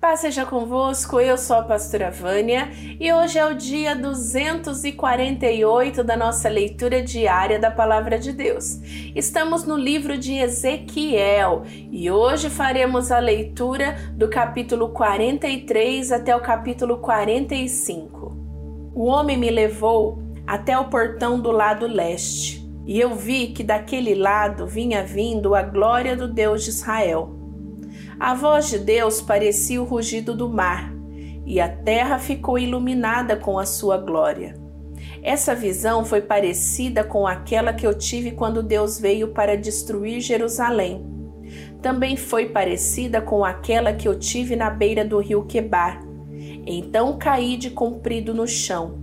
Paz seja convosco, eu sou a pastora Vânia e hoje é o dia 248 da nossa leitura diária da Palavra de Deus. Estamos no livro de Ezequiel e hoje faremos a leitura do capítulo 43 até o capítulo 45. O homem me levou até o portão do lado leste e eu vi que daquele lado vinha vindo a glória do Deus de Israel. A voz de Deus parecia o rugido do mar, e a terra ficou iluminada com a sua glória. Essa visão foi parecida com aquela que eu tive quando Deus veio para destruir Jerusalém. Também foi parecida com aquela que eu tive na beira do rio Quebar. Então caí de comprido no chão.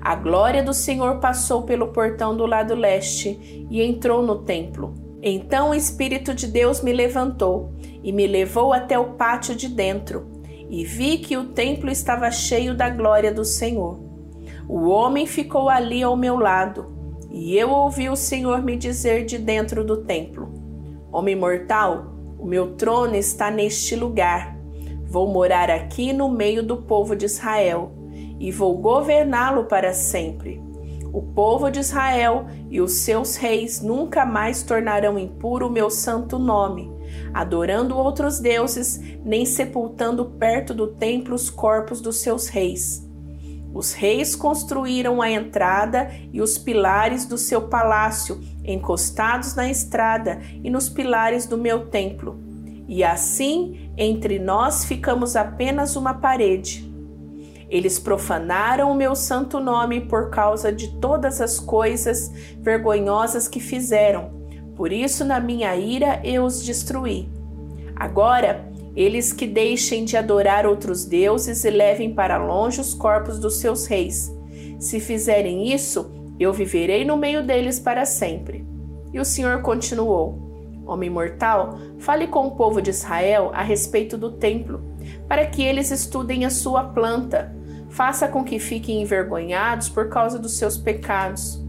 A glória do Senhor passou pelo portão do lado leste e entrou no templo. Então o Espírito de Deus me levantou e me levou até o pátio de dentro, e vi que o templo estava cheio da glória do Senhor. O homem ficou ali ao meu lado, e eu ouvi o Senhor me dizer de dentro do templo: Homem mortal, o meu trono está neste lugar. Vou morar aqui no meio do povo de Israel e vou governá-lo para sempre. O povo de Israel e os seus reis nunca mais tornarão impuro o meu santo nome, adorando outros deuses, nem sepultando perto do templo os corpos dos seus reis. Os reis construíram a entrada e os pilares do seu palácio, encostados na estrada e nos pilares do meu templo. E assim, entre nós ficamos apenas uma parede. Eles profanaram o meu santo nome por causa de todas as coisas vergonhosas que fizeram. Por isso, na minha ira, eu os destruí. Agora, eles que deixem de adorar outros deuses e levem para longe os corpos dos seus reis. Se fizerem isso, eu viverei no meio deles para sempre. E o Senhor continuou: Homem mortal, fale com o povo de Israel a respeito do templo, para que eles estudem a sua planta faça com que fiquem envergonhados por causa dos seus pecados.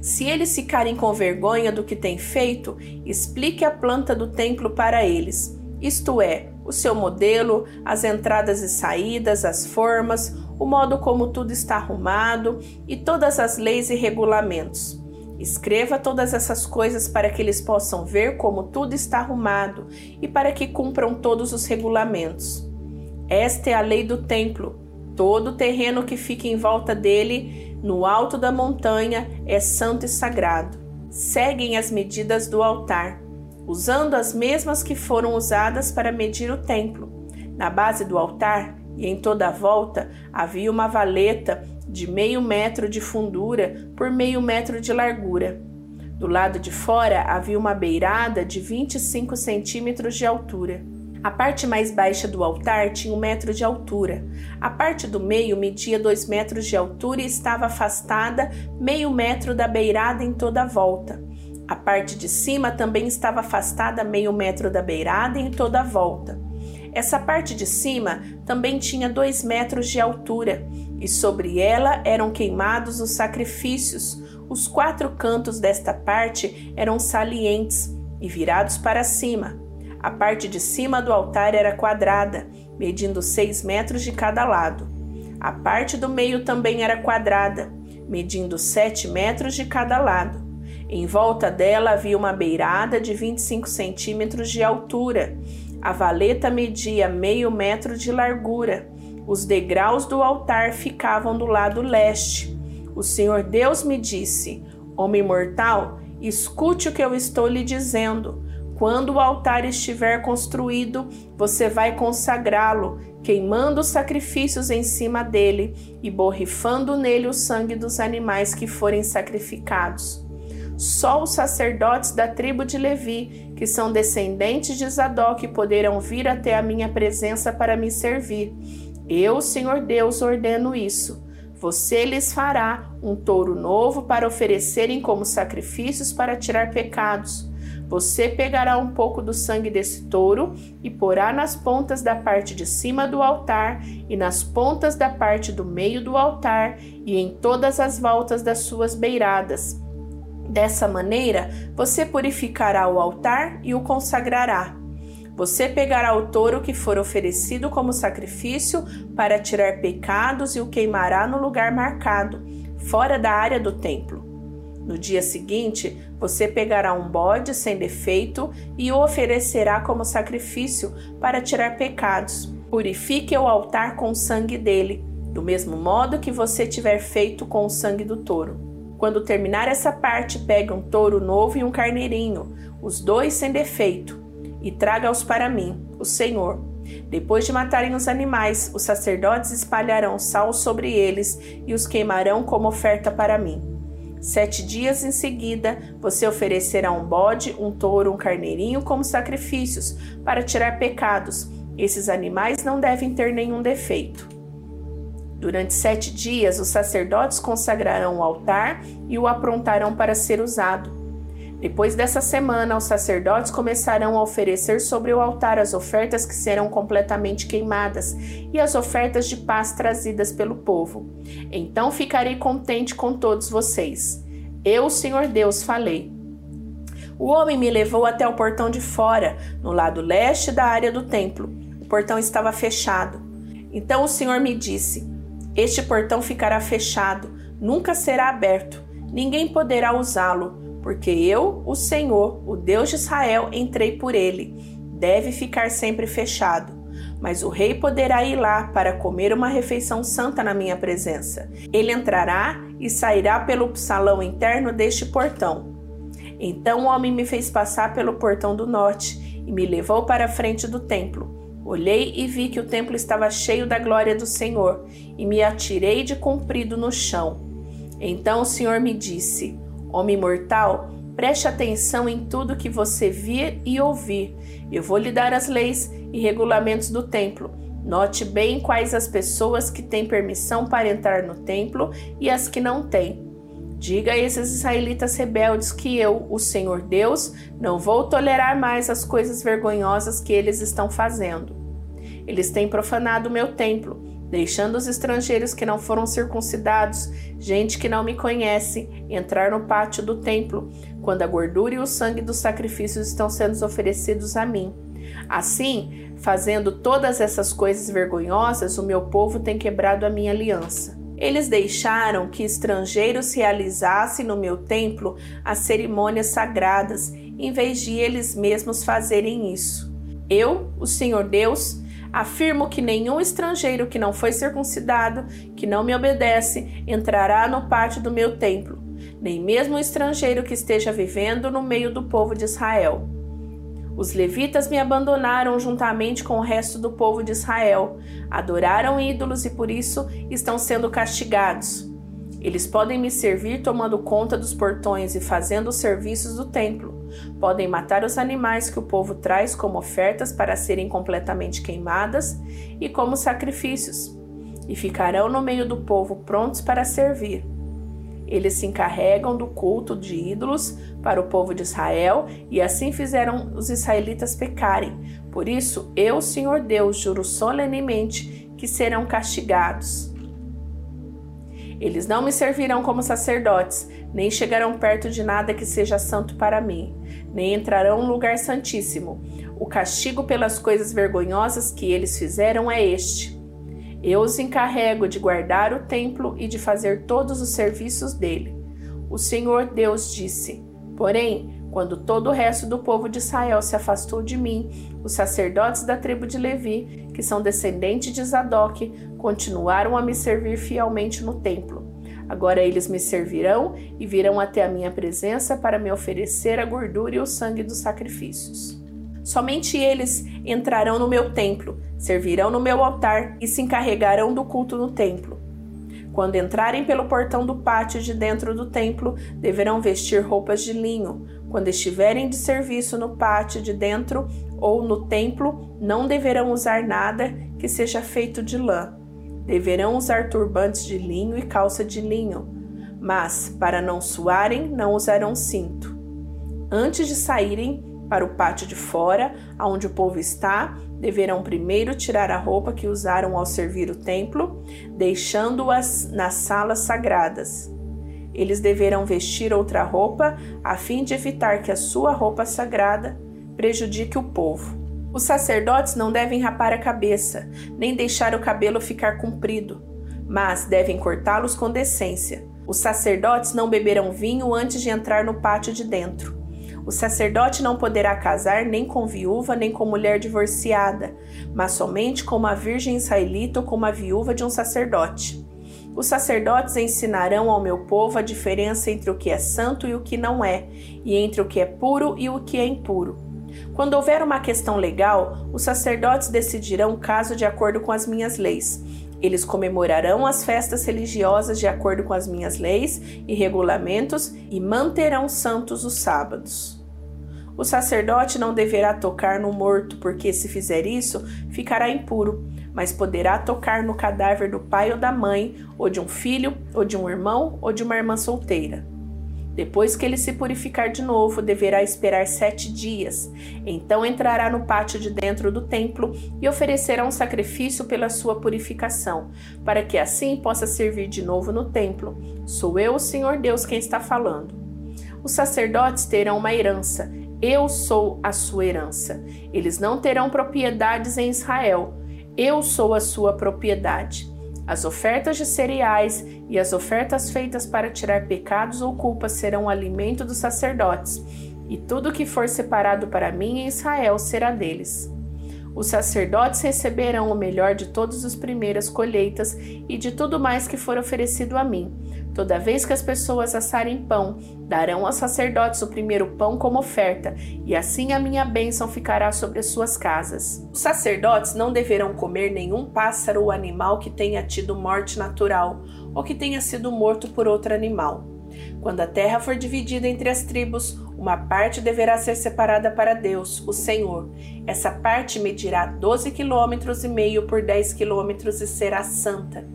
Se eles ficarem com vergonha do que têm feito, explique a planta do templo para eles, isto é, o seu modelo, as entradas e saídas, as formas, o modo como tudo está arrumado e todas as leis e regulamentos. Escreva todas essas coisas para que eles possam ver como tudo está arrumado e para que cumpram todos os regulamentos. Esta é a lei do templo Todo o terreno que fica em volta dele, no alto da montanha, é santo e sagrado. Seguem as medidas do altar, usando as mesmas que foram usadas para medir o templo. Na base do altar e em toda a volta havia uma valeta de meio metro de fundura por meio metro de largura. Do lado de fora havia uma beirada de 25 centímetros de altura. A parte mais baixa do altar tinha um metro de altura. A parte do meio media dois metros de altura e estava afastada meio metro da beirada em toda a volta. A parte de cima também estava afastada meio metro da beirada em toda a volta. Essa parte de cima também tinha dois metros de altura, e sobre ela eram queimados os sacrifícios. Os quatro cantos desta parte eram salientes e virados para cima. A parte de cima do altar era quadrada, medindo seis metros de cada lado. A parte do meio também era quadrada, medindo sete metros de cada lado. Em volta dela havia uma beirada de 25 centímetros de altura. A valeta media meio metro de largura. Os degraus do altar ficavam do lado leste. O Senhor Deus me disse: Homem mortal, escute o que eu estou lhe dizendo. Quando o altar estiver construído, você vai consagrá-lo, queimando os sacrifícios em cima dele e borrifando nele o sangue dos animais que forem sacrificados. Só os sacerdotes da tribo de Levi, que são descendentes de Zadok, poderão vir até a minha presença para me servir. Eu, Senhor Deus, ordeno isso. Você lhes fará um touro novo para oferecerem como sacrifícios para tirar pecados. Você pegará um pouco do sangue desse touro e porá nas pontas da parte de cima do altar e nas pontas da parte do meio do altar e em todas as voltas das suas beiradas. Dessa maneira, você purificará o altar e o consagrará. Você pegará o touro que for oferecido como sacrifício para tirar pecados e o queimará no lugar marcado, fora da área do templo. No dia seguinte, você pegará um bode sem defeito e o oferecerá como sacrifício para tirar pecados. Purifique o altar com o sangue dele, do mesmo modo que você tiver feito com o sangue do touro. Quando terminar essa parte, pegue um touro novo e um carneirinho, os dois sem defeito, e traga-os para mim, o Senhor. Depois de matarem os animais, os sacerdotes espalharão sal sobre eles e os queimarão como oferta para mim. Sete dias em seguida, você oferecerá um bode, um touro, um carneirinho como sacrifícios para tirar pecados. Esses animais não devem ter nenhum defeito. Durante sete dias, os sacerdotes consagrarão o altar e o aprontarão para ser usado. Depois dessa semana, os sacerdotes começarão a oferecer sobre o altar as ofertas que serão completamente queimadas e as ofertas de paz trazidas pelo povo. Então ficarei contente com todos vocês. Eu, Senhor Deus, falei. O homem me levou até o portão de fora, no lado leste da área do templo. O portão estava fechado. Então o Senhor me disse: Este portão ficará fechado, nunca será aberto. Ninguém poderá usá-lo porque eu, o Senhor, o Deus de Israel, entrei por ele. Deve ficar sempre fechado. Mas o rei poderá ir lá para comer uma refeição santa na minha presença. Ele entrará e sairá pelo salão interno deste portão. Então o homem me fez passar pelo portão do norte e me levou para a frente do templo. Olhei e vi que o templo estava cheio da glória do Senhor, e me atirei de comprido no chão. Então o Senhor me disse: Homem mortal, preste atenção em tudo que você vir e ouvir. Eu vou lhe dar as leis e regulamentos do templo. Note bem quais as pessoas que têm permissão para entrar no templo e as que não têm. Diga a esses israelitas rebeldes que eu, o Senhor Deus, não vou tolerar mais as coisas vergonhosas que eles estão fazendo. Eles têm profanado o meu templo deixando os estrangeiros que não foram circuncidados, gente que não me conhece, entrar no pátio do templo, quando a gordura e o sangue dos sacrifícios estão sendo oferecidos a mim. Assim, fazendo todas essas coisas vergonhosas, o meu povo tem quebrado a minha aliança. Eles deixaram que estrangeiros realizassem no meu templo as cerimônias sagradas, em vez de eles mesmos fazerem isso. Eu, o Senhor Deus, Afirmo que nenhum estrangeiro que não foi circuncidado, que não me obedece, entrará no pátio do meu templo, nem mesmo o estrangeiro que esteja vivendo no meio do povo de Israel. Os levitas me abandonaram juntamente com o resto do povo de Israel, adoraram ídolos e por isso estão sendo castigados. Eles podem me servir tomando conta dos portões e fazendo os serviços do templo. Podem matar os animais que o povo traz como ofertas para serem completamente queimadas e como sacrifícios, e ficarão no meio do povo prontos para servir. Eles se encarregam do culto de ídolos para o povo de Israel e assim fizeram os israelitas pecarem. Por isso, eu, Senhor Deus, juro solenemente que serão castigados. Eles não me servirão como sacerdotes, nem chegarão perto de nada que seja santo para mim, nem entrarão no lugar santíssimo. O castigo pelas coisas vergonhosas que eles fizeram é este. Eu os encarrego de guardar o templo e de fazer todos os serviços dele. O Senhor Deus disse: Porém, quando todo o resto do povo de Israel se afastou de mim, os sacerdotes da tribo de Levi, que são descendentes de Zadok, continuaram a me servir fielmente no templo. Agora eles me servirão e virão até a minha presença para me oferecer a gordura e o sangue dos sacrifícios. Somente eles entrarão no meu templo, servirão no meu altar e se encarregarão do culto no templo. Quando entrarem pelo portão do pátio de dentro do templo, deverão vestir roupas de linho. Quando estiverem de serviço no pátio de dentro ou no templo, não deverão usar nada que seja feito de lã. Deverão usar turbantes de linho e calça de linho, mas, para não suarem, não usarão cinto. Antes de saírem para o pátio de fora, aonde o povo está, deverão primeiro tirar a roupa que usaram ao servir o templo, deixando-as nas salas sagradas. Eles deverão vestir outra roupa a fim de evitar que a sua roupa sagrada prejudique o povo. Os sacerdotes não devem rapar a cabeça, nem deixar o cabelo ficar comprido, mas devem cortá-los com decência. Os sacerdotes não beberão vinho antes de entrar no pátio de dentro. O sacerdote não poderá casar nem com viúva nem com mulher divorciada, mas somente com uma virgem israelita ou com uma viúva de um sacerdote. Os sacerdotes ensinarão ao meu povo a diferença entre o que é santo e o que não é, e entre o que é puro e o que é impuro. Quando houver uma questão legal, os sacerdotes decidirão o caso de acordo com as minhas leis. Eles comemorarão as festas religiosas de acordo com as minhas leis e regulamentos e manterão santos os sábados. O sacerdote não deverá tocar no morto, porque se fizer isso, ficará impuro mas poderá tocar no cadáver do pai ou da mãe, ou de um filho, ou de um irmão, ou de uma irmã solteira. Depois que ele se purificar de novo, deverá esperar sete dias. Então entrará no pátio de dentro do templo e oferecerá um sacrifício pela sua purificação, para que assim possa servir de novo no templo. Sou eu, o Senhor Deus, quem está falando. Os sacerdotes terão uma herança. Eu sou a sua herança. Eles não terão propriedades em Israel eu sou a sua propriedade. As ofertas de cereais e as ofertas feitas para tirar pecados ou culpas serão alimento dos sacerdotes, e tudo que for separado para mim em Israel será deles. Os sacerdotes receberão o melhor de todas as primeiras colheitas e de tudo mais que for oferecido a mim, Toda vez que as pessoas assarem pão, darão aos sacerdotes o primeiro pão como oferta, e assim a minha bênção ficará sobre as suas casas. Os sacerdotes não deverão comer nenhum pássaro ou animal que tenha tido morte natural ou que tenha sido morto por outro animal. Quando a terra for dividida entre as tribos, uma parte deverá ser separada para Deus, o Senhor. Essa parte medirá 12 quilômetros e meio por 10 quilômetros e será santa.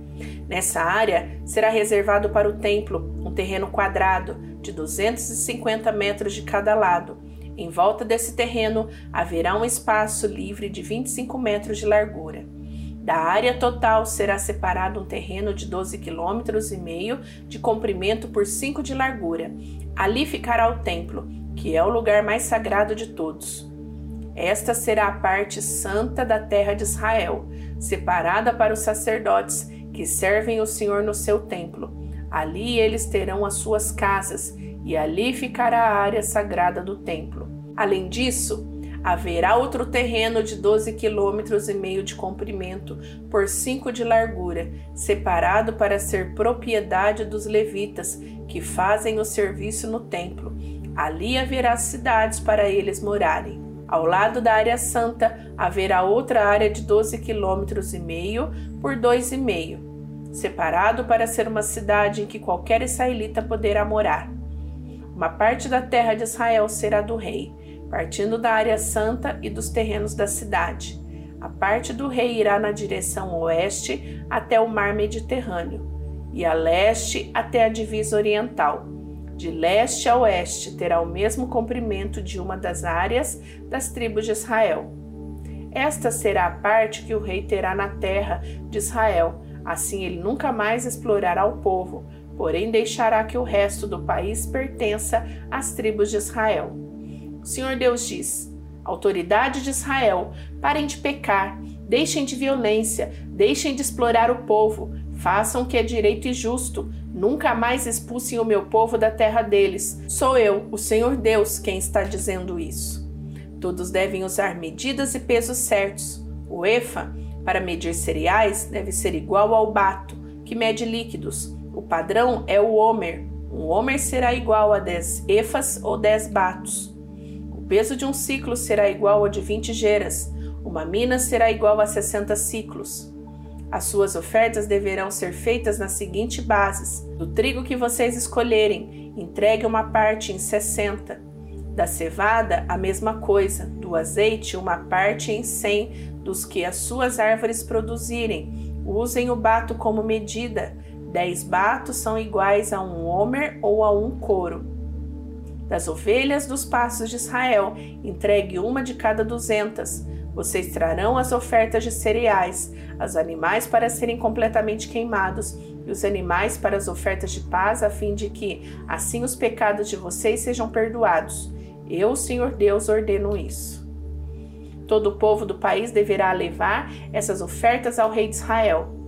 Nessa área será reservado para o templo um terreno quadrado de 250 metros de cada lado. Em volta desse terreno haverá um espaço livre de 25 metros de largura. Da área total será separado um terreno de 12 quilômetros e meio de comprimento por 5 de largura. Ali ficará o templo, que é o lugar mais sagrado de todos. Esta será a parte santa da terra de Israel, separada para os sacerdotes que servem o Senhor no seu templo. Ali eles terão as suas casas, e ali ficará a área sagrada do templo. Além disso, haverá outro terreno de 12 quilômetros e meio de comprimento por 5 de largura, separado para ser propriedade dos levitas que fazem o serviço no templo. Ali haverá cidades para eles morarem. Ao lado da área santa haverá outra área de 12 quilômetros e meio por dois e meio, separado para ser uma cidade em que qualquer israelita poderá morar. Uma parte da terra de Israel será do rei, partindo da área santa e dos terrenos da cidade. A parte do rei irá na direção oeste até o mar Mediterrâneo e a leste até a divisa oriental de leste a oeste, terá o mesmo comprimento de uma das áreas das tribos de Israel. Esta será a parte que o rei terá na terra de Israel. Assim ele nunca mais explorará o povo, porém deixará que o resto do país pertença às tribos de Israel. O Senhor Deus diz: Autoridade de Israel, parem de pecar, deixem de violência, deixem de explorar o povo, façam o que é direito e justo, Nunca mais expulsem o meu povo da terra deles. Sou eu, o Senhor Deus, quem está dizendo isso. Todos devem usar medidas e pesos certos. O EFA, para medir cereais, deve ser igual ao bato, que mede líquidos. O padrão é o homer. Um homer será igual a 10 efas ou 10 batos. O peso de um ciclo será igual ao de 20 geras. Uma mina será igual a 60 ciclos. As suas ofertas deverão ser feitas nas seguintes bases: do trigo que vocês escolherem, entregue uma parte em 60. Da cevada, a mesma coisa. Do azeite, uma parte em 100 dos que as suas árvores produzirem. Usem o bato como medida. 10 batos são iguais a um homer ou a um coro. Das ovelhas dos pastos de Israel, entregue uma de cada duzentas. Vocês trarão as ofertas de cereais, os animais para serem completamente queimados e os animais para as ofertas de paz, a fim de que assim os pecados de vocês sejam perdoados. Eu, Senhor Deus, ordeno isso. Todo o povo do país deverá levar essas ofertas ao rei de Israel.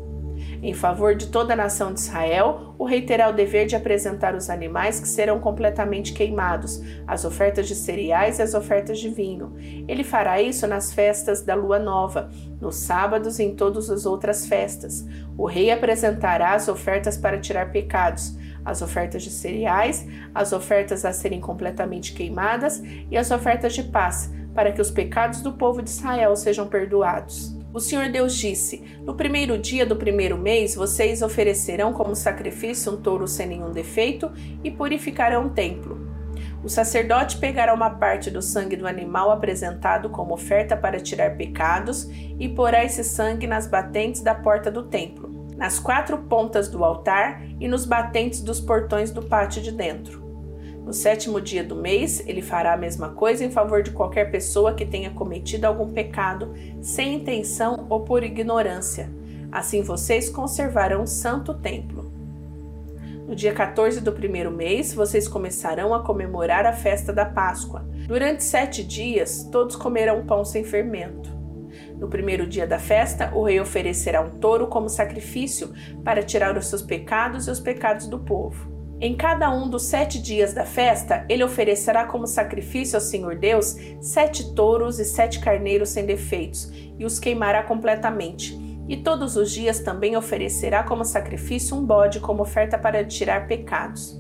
Em favor de toda a nação de Israel, o rei terá o dever de apresentar os animais que serão completamente queimados, as ofertas de cereais e as ofertas de vinho. Ele fará isso nas festas da lua nova, nos sábados e em todas as outras festas. O rei apresentará as ofertas para tirar pecados, as ofertas de cereais, as ofertas a serem completamente queimadas e as ofertas de paz, para que os pecados do povo de Israel sejam perdoados. O Senhor Deus disse: No primeiro dia do primeiro mês, vocês oferecerão como sacrifício um touro sem nenhum defeito e purificarão o templo. O sacerdote pegará uma parte do sangue do animal apresentado como oferta para tirar pecados e porá esse sangue nas batentes da porta do templo, nas quatro pontas do altar e nos batentes dos portões do pátio de dentro. No sétimo dia do mês, ele fará a mesma coisa em favor de qualquer pessoa que tenha cometido algum pecado sem intenção ou por ignorância. Assim vocês conservarão o santo templo. No dia 14 do primeiro mês, vocês começarão a comemorar a festa da Páscoa. Durante sete dias, todos comerão pão sem fermento. No primeiro dia da festa, o rei oferecerá um touro como sacrifício para tirar os seus pecados e os pecados do povo. Em cada um dos sete dias da festa, ele oferecerá como sacrifício ao Senhor Deus sete touros e sete carneiros sem defeitos, e os queimará completamente. E todos os dias também oferecerá como sacrifício um bode como oferta para tirar pecados.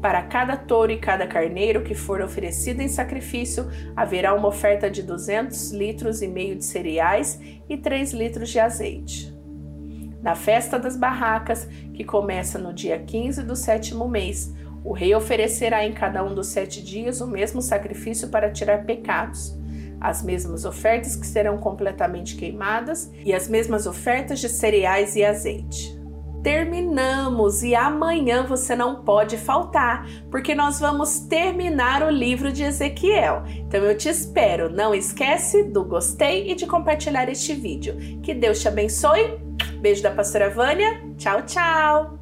Para cada touro e cada carneiro que for oferecido em sacrifício, haverá uma oferta de duzentos litros e meio de cereais e três litros de azeite. Na festa das barracas, que começa no dia 15 do sétimo mês, o rei oferecerá em cada um dos sete dias o mesmo sacrifício para tirar pecados, as mesmas ofertas que serão completamente queimadas e as mesmas ofertas de cereais e azeite. Terminamos e amanhã você não pode faltar, porque nós vamos terminar o livro de Ezequiel. Então eu te espero. Não esquece do gostei e de compartilhar este vídeo. Que Deus te abençoe Beijo da pastora Vânia. Tchau, tchau!